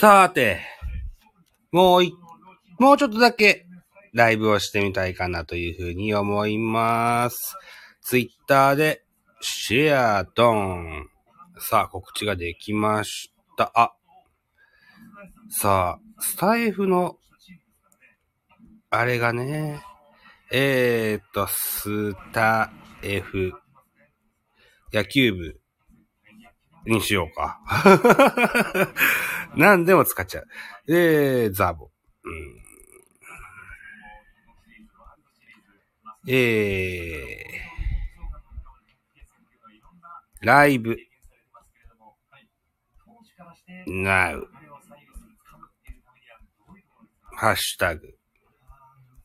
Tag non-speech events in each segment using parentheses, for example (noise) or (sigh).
さて、もうい、もうちょっとだけライブをしてみたいかなというふうに思います。ツイッターでシェアドン。さあ、告知ができました。あ、さあ、スタイフの、あれがね、えー、っと、スタエフ、野球部にしようか。(laughs) 何でも使っちゃう。えー、ザボ。うん、えー、ライブ。now。ハッシュタグ。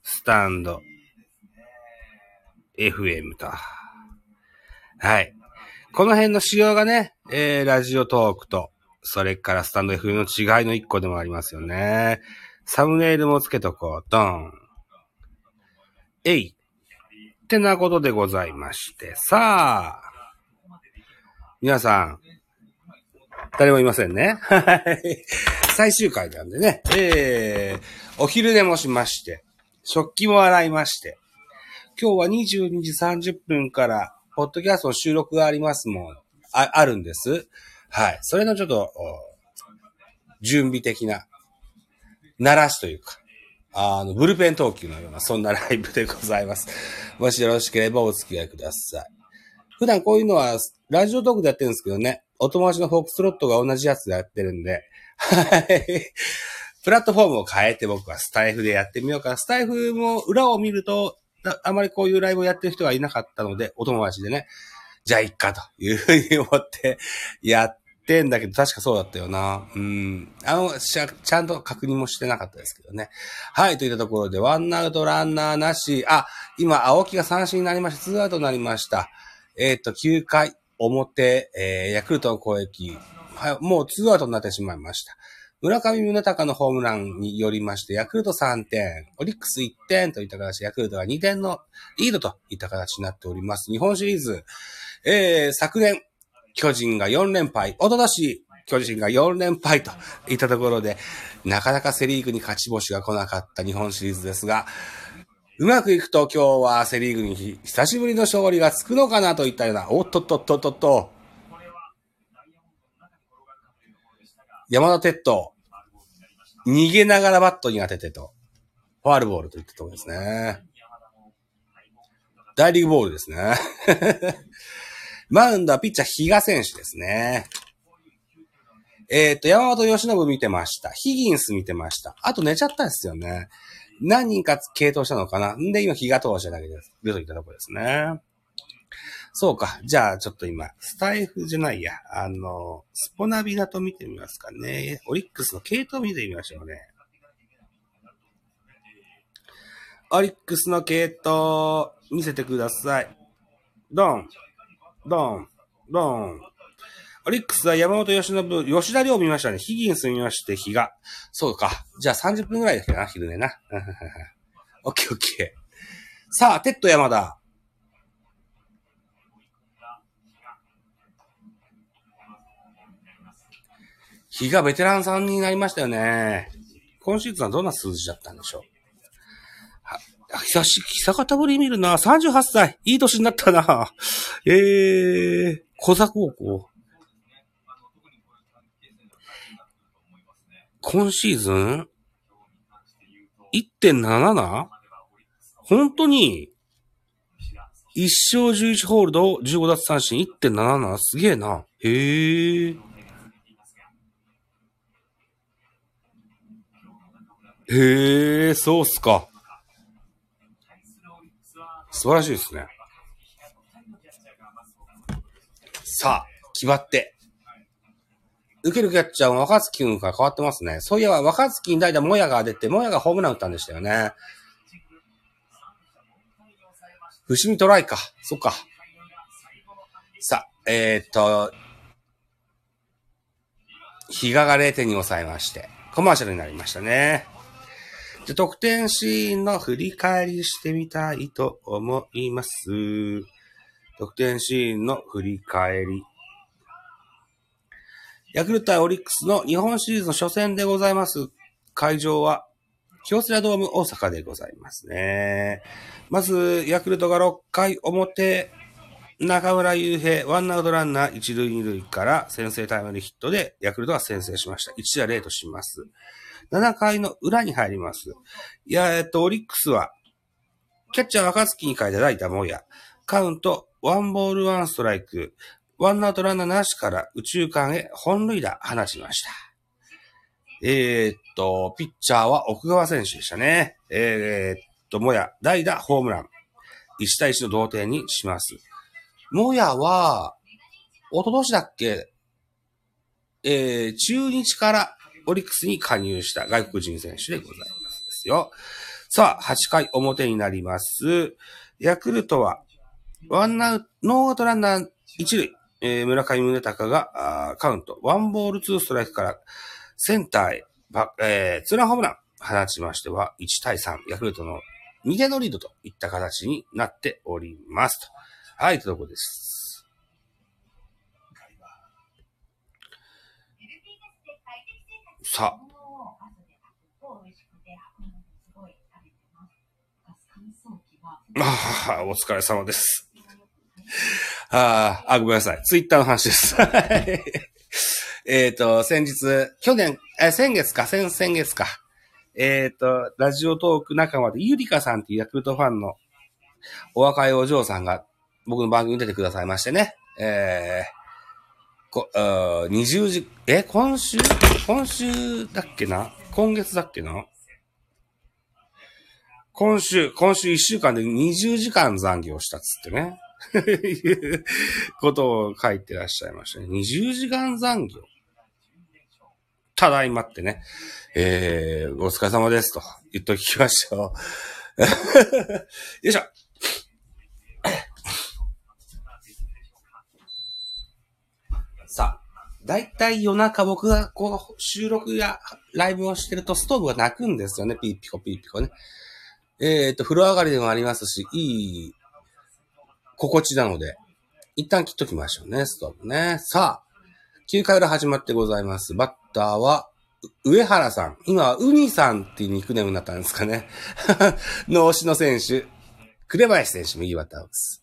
スタンド。FM と。はい。この辺の仕様がね、えー、ラジオトークと、それからスタンド F の違いの一個でもありますよね。サムネイルもつけとこう。ドン。えい。ってなことでございまして。さあ。皆さん。誰もいませんね。はい。最終回なんでね。えー、お昼寝もしまして。食器も洗いまして。今日は22時30分から、ポッドキャストの収録がありますもん。あ、あるんです。はい。それのちょっと、準備的な、鳴らしというか、あの、ブルペン投球のような、そんなライブでございます。もしよろしければお付き合いください。普段こういうのは、ラジオトークでやってるんですけどね、お友達のフォークスロットが同じやつでやってるんで、はい。プラットフォームを変えて僕はスタイフでやってみようかな。スタイフも裏を見ると、ああまりこういうライブをやってる人がいなかったので、お友達でね、じゃあいっかというふうに思ってやってんだけど、確かそうだったよな。うん。あの、ちゃんと確認もしてなかったですけどね。はい、といったところで、ワンアウトランナーなし。あ、今、青木が三振になりました。ツーアウトになりました。えっ、と、9回表、えー、ヤクルトの攻撃。はい、もうツーアウトになってしまいました。村上宗隆のホームランによりまして、ヤクルト3点、オリックス1点といった形、ヤクルトが2点のリードといった形になっております。日本シリーズ、えー、昨年、巨人が4連敗、おととし、巨人が4連敗といったところで、なかなかセリーグに勝ち星が来なかった日本シリーズですが、うまくいくと今日はセリーグに久しぶりの勝利がつくのかなといったような、おっとっとっとっとっと、山田哲人、逃げながらバットに当ててと、ファールボールといったところですね。大リーグボールですね。マウンドはピッチャー比嘉選手ですね。えっ、と、山本由伸見てました。ヒギンス見てました。あと寝ちゃったんですよね。何人か継投したのかな。んで、今、比嘉投手だけでいるといたところですね。そうか。じゃあ、ちょっと今、スタイフじゃないや。あの、スポナビだと見てみますかね。オリックスの系統見てみましょうね。オリックスの継投、見せてください。ドン、ドン、ドン。オリックスは山本由伸、吉田凌見ましたね。ヒギンス見まして、日が。そうか。じゃあ30分ぐらいだっけな、昼寝な。(laughs) オッケーオッケー。さあ、テッド山田。日がベテランさんになりましたよね。今シーズンはどんな数字だったんでしょう。は久し、久方ぶり見るな。38歳。いい年になったな。えー、小座高校。今シーズン ?1.77? 本当に ?1 勝11ホールド、15奪三振 1.77? すげえな。へえ。へえ、そうっすか。素晴らしいですね。さあ、決まって。受けるキャッチャーは若月君から変わってますね。そういえば若月に代打もやが出て、もやがホームラン打ったんでしたよね。伏見トライか。そっか。さあ、えー、っと、比嘉が0点に抑えまして、コマーシャルになりましたね。じゃ、得点シーンの振り返りしてみたいと思います。得点シーンの振り返り。ヤクルト対オリックスの日本シリーズの初戦でございます。会場は、京セラドーム大阪でございますね。まず、ヤクルトが6回表、中村悠平、ワンアウトランナー一塁二塁から先制タイムリーヒットでヤクルトが先制しました。1打0とします。7回の裏に入ります。いや、えっと、オリックスは、キャッチャー若月に変えた代打モヤ。カウント、ワンボールワンストライク。ワンアウトランナーなしから宇宙間へ本塁打放ちました。えー、っと、ピッチャーは奥川選手でしたね。えー、っと、もや、代打、ホームラン。1対1の同点にします。もやは、一昨年だっけえー、中日からオリックスに加入した外国人選手でございますですよ。さあ、8回表になります。ヤクルトは、ワンアウト、ノーアウトランナー一塁、えー村上宗隆があーカウント、ワンボールツーストライクからセンターへ、ばえーツーランホームラン放ちましては、1対3、ヤクルトの2点のリードといった形になっておりますと。はい、というところです。さあ、ああ、お疲れ様です。ああ、あ、ごめんなさい。ツイッターの話です。えっと、先日、去年、え、先月か、先、先月か。えっ、と、ラジオトーク仲間で、ゆりかさんっていうヤクルトファンのお若いお嬢さんが僕の番組に出てくださいましてね。えー、こ、あ20時、え、今週？今週だっけな？今月だっけな？今週、今週1週間で20時間残業したっつってね。いうことを書いてらっしゃいましたね。20時間残業。ただいまってね。えー、お疲れ様ですと言っときましょう。(laughs) よいしょ。(coughs) さあ、だいたい夜中僕がこう収録やライブをしてるとストーブが泣くんですよね。ピーピコピーピコね。えっ、と、風呂上がりでもありますし、いい心地なので、一旦切っときましょうね、ストーブね。さあ、9回裏始まってございます。バッターは、上原さん。今は、ウニさんっていうニックネームになったんですかね。(laughs) の推しの選手。紅林選手、右バッターです。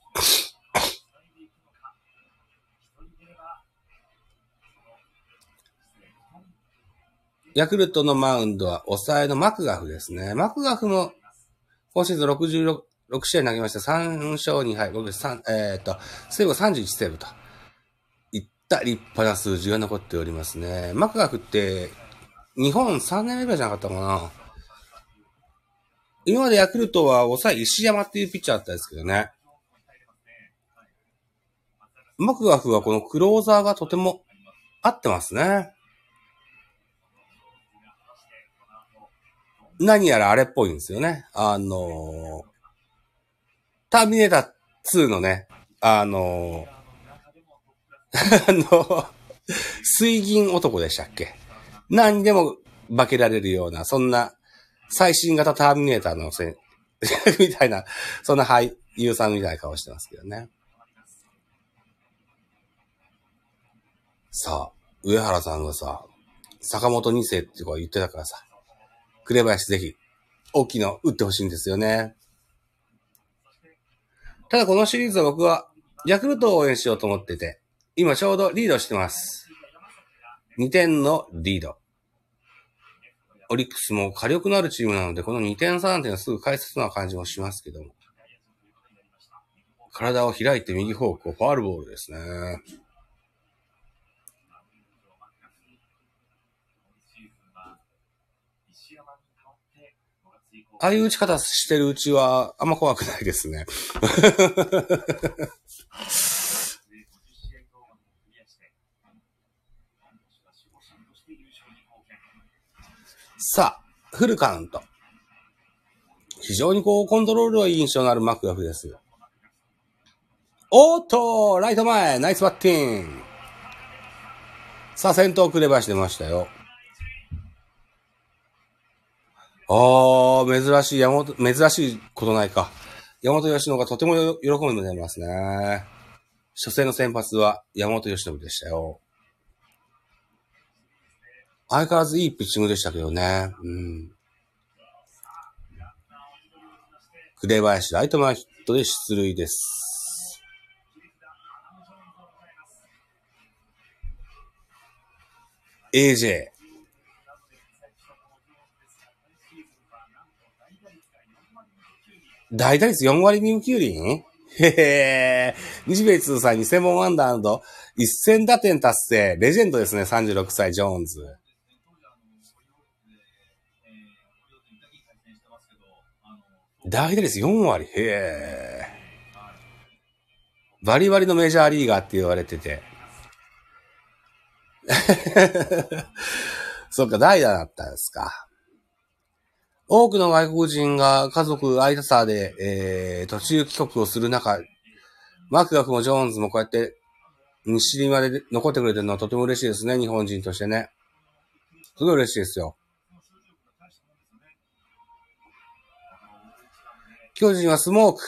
ヤクルトのマウンドは抑えのマクガフですね。マクガフも今シーズン66 6試合投げました。3勝2敗。僕3、えっ、と、セーブ31セーブと。いった立派な数字が残っておりますね。マクガフって、日本3年目ぐらいじゃなかったかな。今までヤクルトは抑え石山っていうピッチャーだったんですけどね。マクガフはこのクローザーがとても合ってますね。何やらあれっぽいんですよね。あのターミネーター2のね、あのー (laughs) あの、水銀男でしたっけ？何でも化けられるような、そんな最新型ターミネーターのせ (laughs) みたいな、そんな俳優さんみたいな顔してますけどね。さあ、上原さんがさ、坂本二世って子が言ってたからさ、紅林ぜひ、大きいの打ってほしいんですよね。ただこのシリーズは僕は、ヤクルトを応援しようと思ってて、今ちょうどリードしてます。2点のリード。オリックスも火力のあるチームなので、この2点3点はすぐ返せそうな感じもしますけども。体を開いて右方向、ファールボールですね。ああいう打ち方してるうちは、あんま怖くないですね。(laughs) さあ、フルカウント。非常にこう、コントロールの印象のあるマクガフです。おっと、ライト前、ナイスバッティング。さあ、先頭紅林出ましたよ。ああ、珍しい、山本、珍しいことないか。山本由伸がとてもよ喜んでますね。初戦の先発は山本由伸でしたよ。相変わらずいいピッチングでしたけどね。うん。紅林ライト前ヒットで出塁です。AJ。大打率4割2分9厘へへー日米通算2000本アンダー1000打点達成。レジェンドですね、36歳、ジョーンズ。大打率4割。へえ。バリバリのメジャーリーガーって言われてて。(laughs) そっか、代打だったんですか。多くの外国人が家族挨拶で、えー、途中帰国をする中、マクガフもジョーンズもこうやって西にまで残ってくれてるのはとても嬉しいですね、日本人としてね。すごい嬉しいですよ。巨人はスモーク。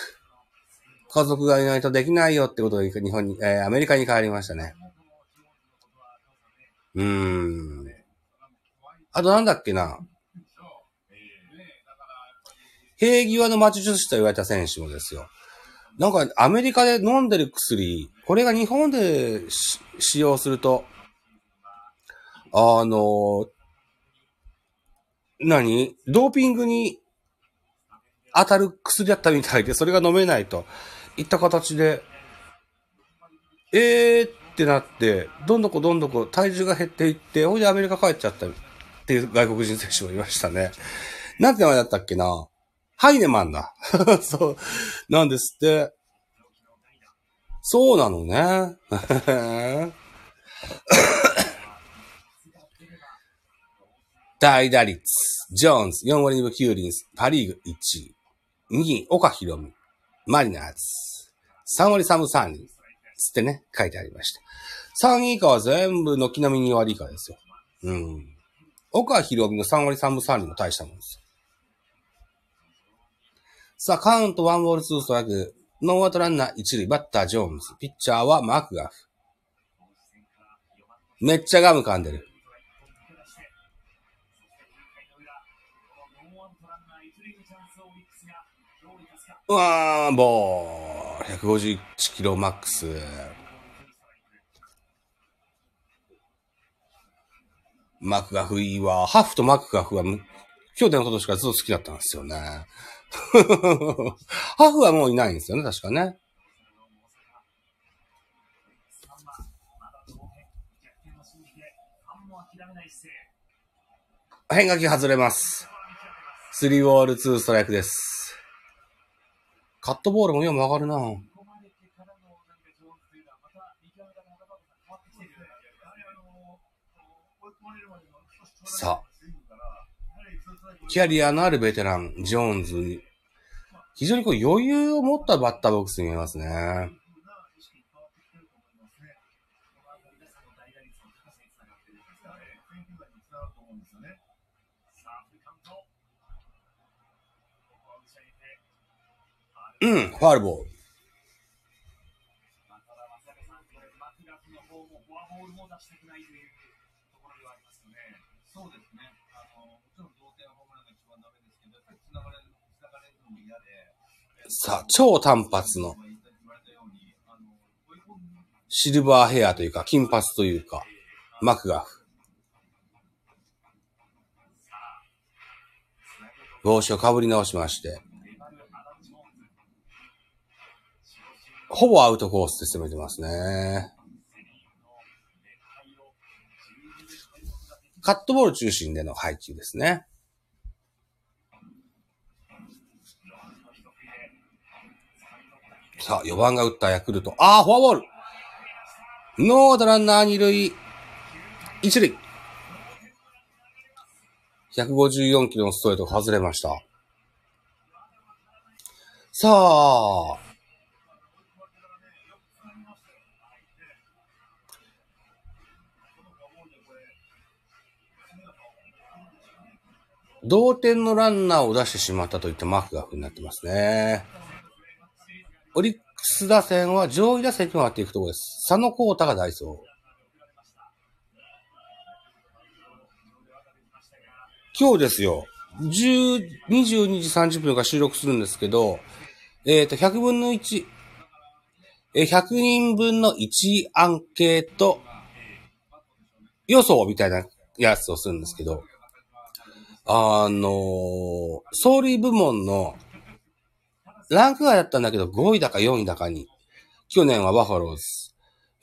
家族がいないとできないよってことで日本に、えー、アメリカに帰りましたね。うーん。あとなんだっけな。平際の魔術師と言われた選手もですよ。なんかアメリカで飲んでる薬、これが日本で使用すると、あの、何？ドーピングに当たる薬だったみたいで、それが飲めないといった形で、えーってなって、どんどこどんどこ体重が減っていって、ほいでアメリカ帰っちゃったっていう外国人選手もいましたね。なんて名前だったっけな？ハイネマンだ。(laughs) そう、なんですって。そうなのね。大打率、ジョーンズ、4割2分9厘、パリーグ1位。2位、岡博美、マリナーズ。3割3分3厘。つってね、書いてありました。3位以下は全部軒並み2割以下ですよ。うん。岡博美の3割3分3厘も大したもんですよ。さあ、カウント1ボール2ストライク。ノーアウトランナー1塁、バッタージョーンズ。ピッチャーはマクガフ。めっちゃガム噛んでる。うわー、ボー。151キロマックス。マクガフいいわ。ハフとマクガフは、去年のことしかずっと好きだったんですよね。(laughs) ハフはもういないんですよね、確かね。変化球外れます。スリーボールツーストライクです。カットボールも今曲がるなさあ。キャリアのあるベテラン、ジョーンズ、非常にこう余裕を持ったバッターボックスに見えますね。うん、ファールボール。さあ、超単発の、シルバーヘアというか、金髪というか、マクガフ。帽子をかぶり直しまして、ほぼアウトコースで攻めてますね。カットボール中心での配球ですね。さあ、4番が打ったヤクルト。ああ、フォアボールノーアウトランナー二塁、一塁。154キロのストレート外れました。さあ、同点のランナーを出してしまったといったマークがになってますね。オリックス打線は上位打線に回っていくところです。佐野幸太がダイソー。今日ですよ、10、22時30分から収録するんですけど、えっ、ー、と、100分の1、え100人分の1アンケート予想みたいなやつをするんですけど、あのー、総理部門のランク外だったんだけど5位だか4位だかに、去年はバファローズ、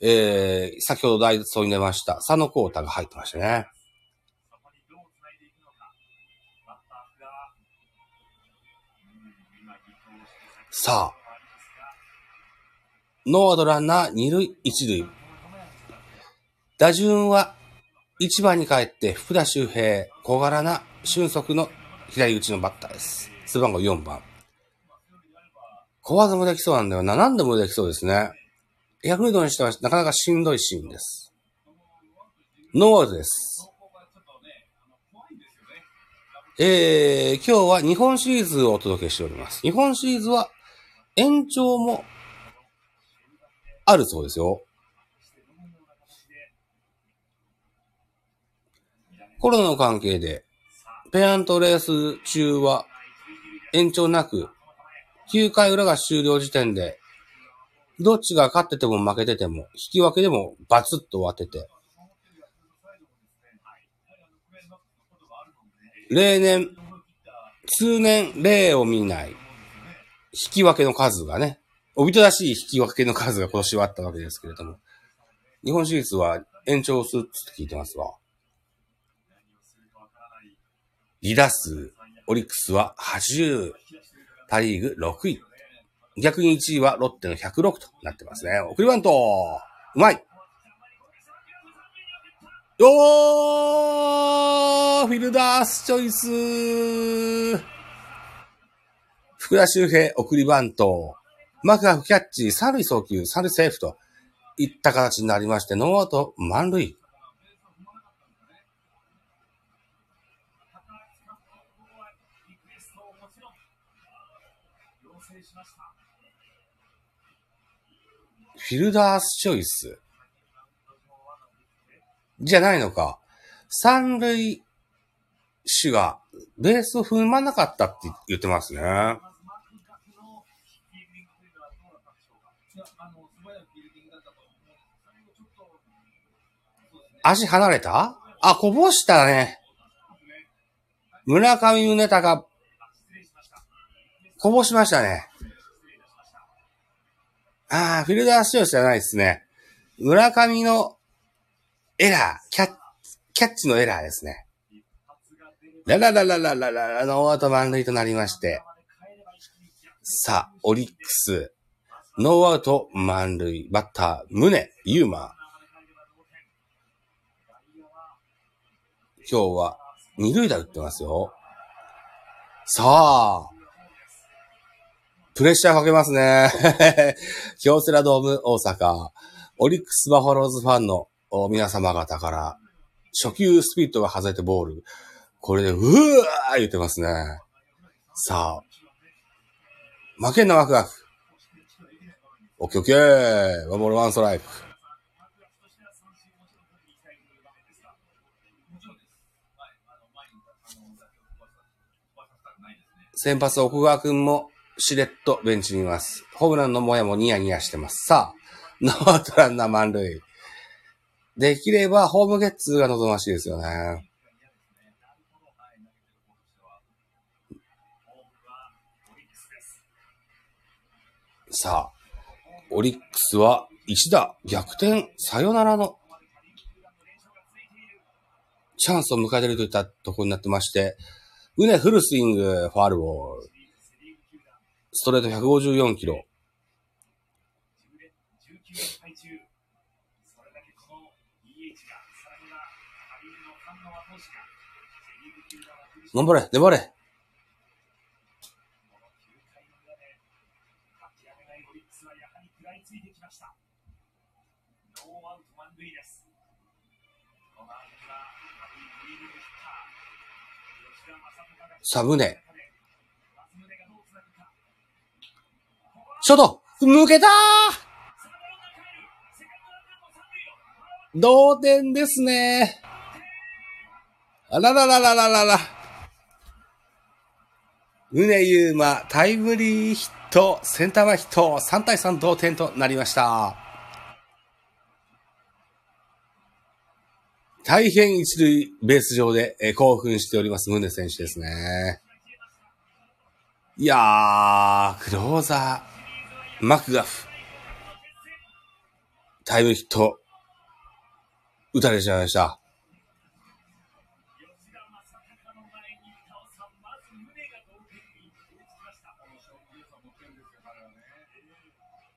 えー、先ほど大卒に出ました、佐野幸太が入ってましたね。さあ、ノーアドランナー二塁一塁。打順は1番に帰って福田周平、小柄な俊足の左打ちのバッターです。背番号4番。小技もできそうなんだよな。何でもできそうですね。ヤクルトにしてはなかなかしんどいシーンです。ノーアウトです。えー、今日は日本シリーズをお届けしております。日本シリーズは延長もあるそうですよ。コロナの関係で、ペアントレース中は延長なく、9回裏が終了時点で、どっちが勝ってても負けてても、引き分けでもバツッと終わってて、例年、通年例を見ない、引き分けの数がね、おびただしい引き分けの数が今年はあったわけですけれども、日本シリーズは延長するって聞いてますわ。離打数、オリックスは80、パリーグ6位。逆に1位はロッテの106となってますね。送りバントうまいおーフィルダースチョイス福田周平送りバント。マクガフキャッチ、三塁送球、三塁セーフといった形になりまして、ノーアウト満塁。フィルダースチョイス。じゃないのか。三塁手がベースを踏まなかったって言ってますね。足離れた？あ、こぼしたね。村上宗隆、こぼしましたね。ああ、フィルダースチョイスじゃないですね。村上のエラー、キャッ、キャッチのエラーですね。ララララララララ、ノーアウト満塁となりまして。さあ、オリックス、ノーアウト満塁、バッター、宗、佑磨。今日は二塁打打ってますよ。さあ、プレッシャーかけますね。(laughs) 京セラドーム大阪、オリックスバファローズファンの皆様方から、初球スピードが外れてボール。これで、うわー言ってますね。さあ、負けんなワクワク。オッケーオッケー。ワンボールワンストライク。先発奥川くんもしれっとベンチにいます。ホームランのもやもニヤニヤしてます。さあ、(laughs) ノーアウトランナー満塁。できればホームゲッツーが望ましいですよね。さあ、オリックスは一打逆転サヨナラのチャンスを迎えているといったところになってまして、うね、フルスイング、ファールボール。ストレート154キロ。頑張れ、粘れ。サムネ。ショート抜けた同点ですね。あららららららら。宗優馬、タイムリーヒット、センター前ヒット、3対3同点となりました。大変一塁ベース上で、え興奮しております、宗選手ですね。いやー、クローザー、マクガフ、タイムヒット、打たれちゃいました。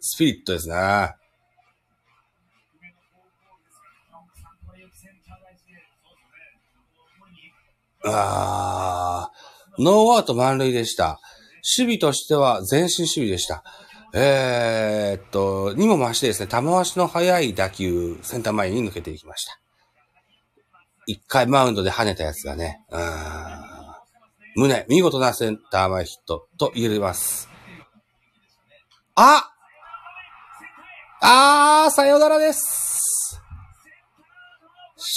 スピリットですね。あー、ノーアウト満塁でした。守備としては前進守備でした。えー、っと、にも増してですね、玉足の速い打球、センター前に抜けていきました。一回マウンドで跳ねたやつがね、うん。胸、見事なセンター前ヒットと言えます。ああー、さよならです。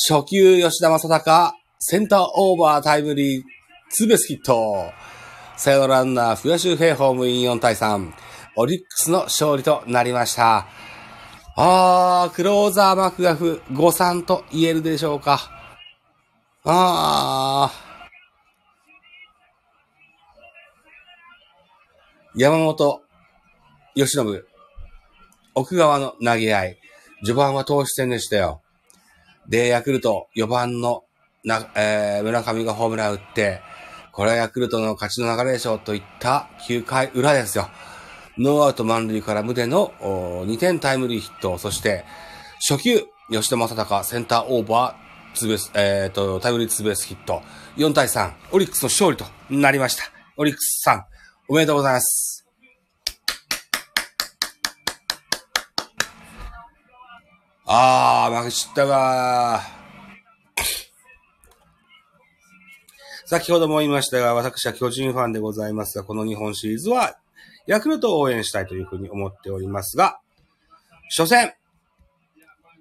初球、吉田正尚、センターオーバータイムリー、ツーベースヒット。サヨナランナー、福田周平ホームイン4対3。オリックスの勝利となりました。あー、クローザーマクガフ誤算と言えるでしょうか。あー。山本、由伸、奥川の投げ合い。序盤は投手戦でしたよ。で、ヤクルト4番のな、えー、村上がホームラン打って、これはヤクルトの勝ちの流れでしょうといった9回裏ですよ。ノーアウト満塁から宗の2点タイムリーヒット、そして初球、吉田正尚センターオーバー、ツーベース、えっ、ー、と、タイムリーツーベースヒット、4対3、オリックスの勝利となりました。オリックスさん、おめでとうございます。あー、負けちったが先ほども言いましたが、私は巨人ファンでございますが、この日本シリーズは、ヤクルトを応援したいというふうに思っておりますが、初戦、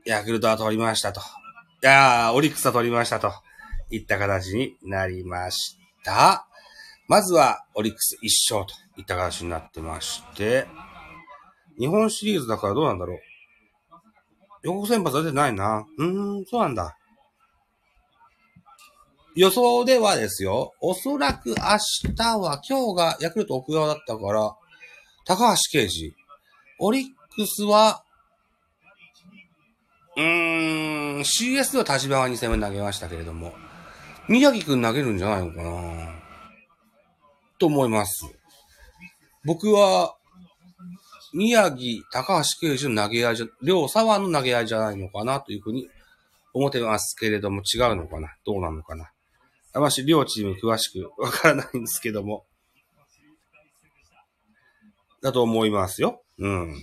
ヤクルトは取りましたと。いやー、オリックスは取りましたと。いった形になりました。まずは、オリックス1勝といった形になってまして、日本シリーズだからどうなんだろう。予告先発は出てないな。うーん、そうなんだ。予想ではですよ、おそらく明日は、今日がヤクルト奥側だったから、高橋奎二。オリックスは、うーん、CS では立場は2戦目投げましたけれども、宮城くん投げるんじゃないのかなと思います。僕は、宮城、高橋奎二の投げ合いじゃ、両沢の投げ合いじゃないのかなというふうに思ってますけれども、違うのかなどうなのかなあまし、両チーム詳しくわからないんですけども。だと思いますよ。うん。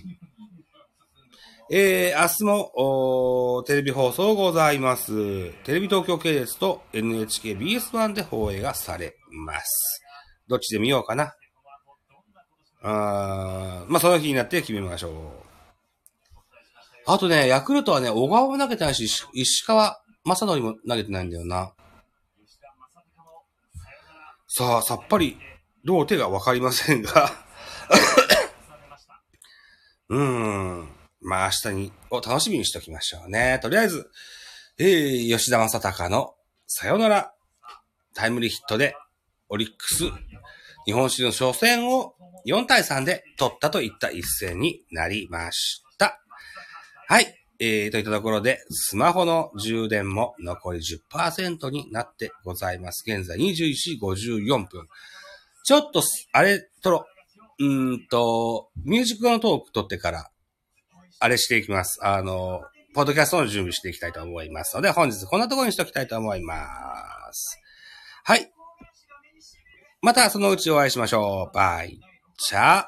えー、明日も、テレビ放送ございます。テレビ東京系列と NHKBS1 で放映がされます。どっちで見ようかな。あまあ、その日になって決めましょう。あとね、ヤクルトはね、小川も投げてないし、石川正則も投げてないんだよな。さあ、さっぱり、どう手がわかりませんが (laughs) うん。まあ、明日に、を楽しみにしておきましょうね。とりあえず、えー、吉田正尚のさよならタイムリーヒットで、オリックス、日本史の初戦を4対3で取ったといった一戦になりました。はい。えー、といったところで、スマホの充電も残り10%になってございます。現在21時54分。ちょっと、あれ、とろ、うんと、ミュージックのトーク撮ってから、あれしていきます。あの、ポッドキャストの準備していきたいと思いますので、本日こんなところにしておきたいと思います。はい。またそのうちお会いしましょう。バイ。チャ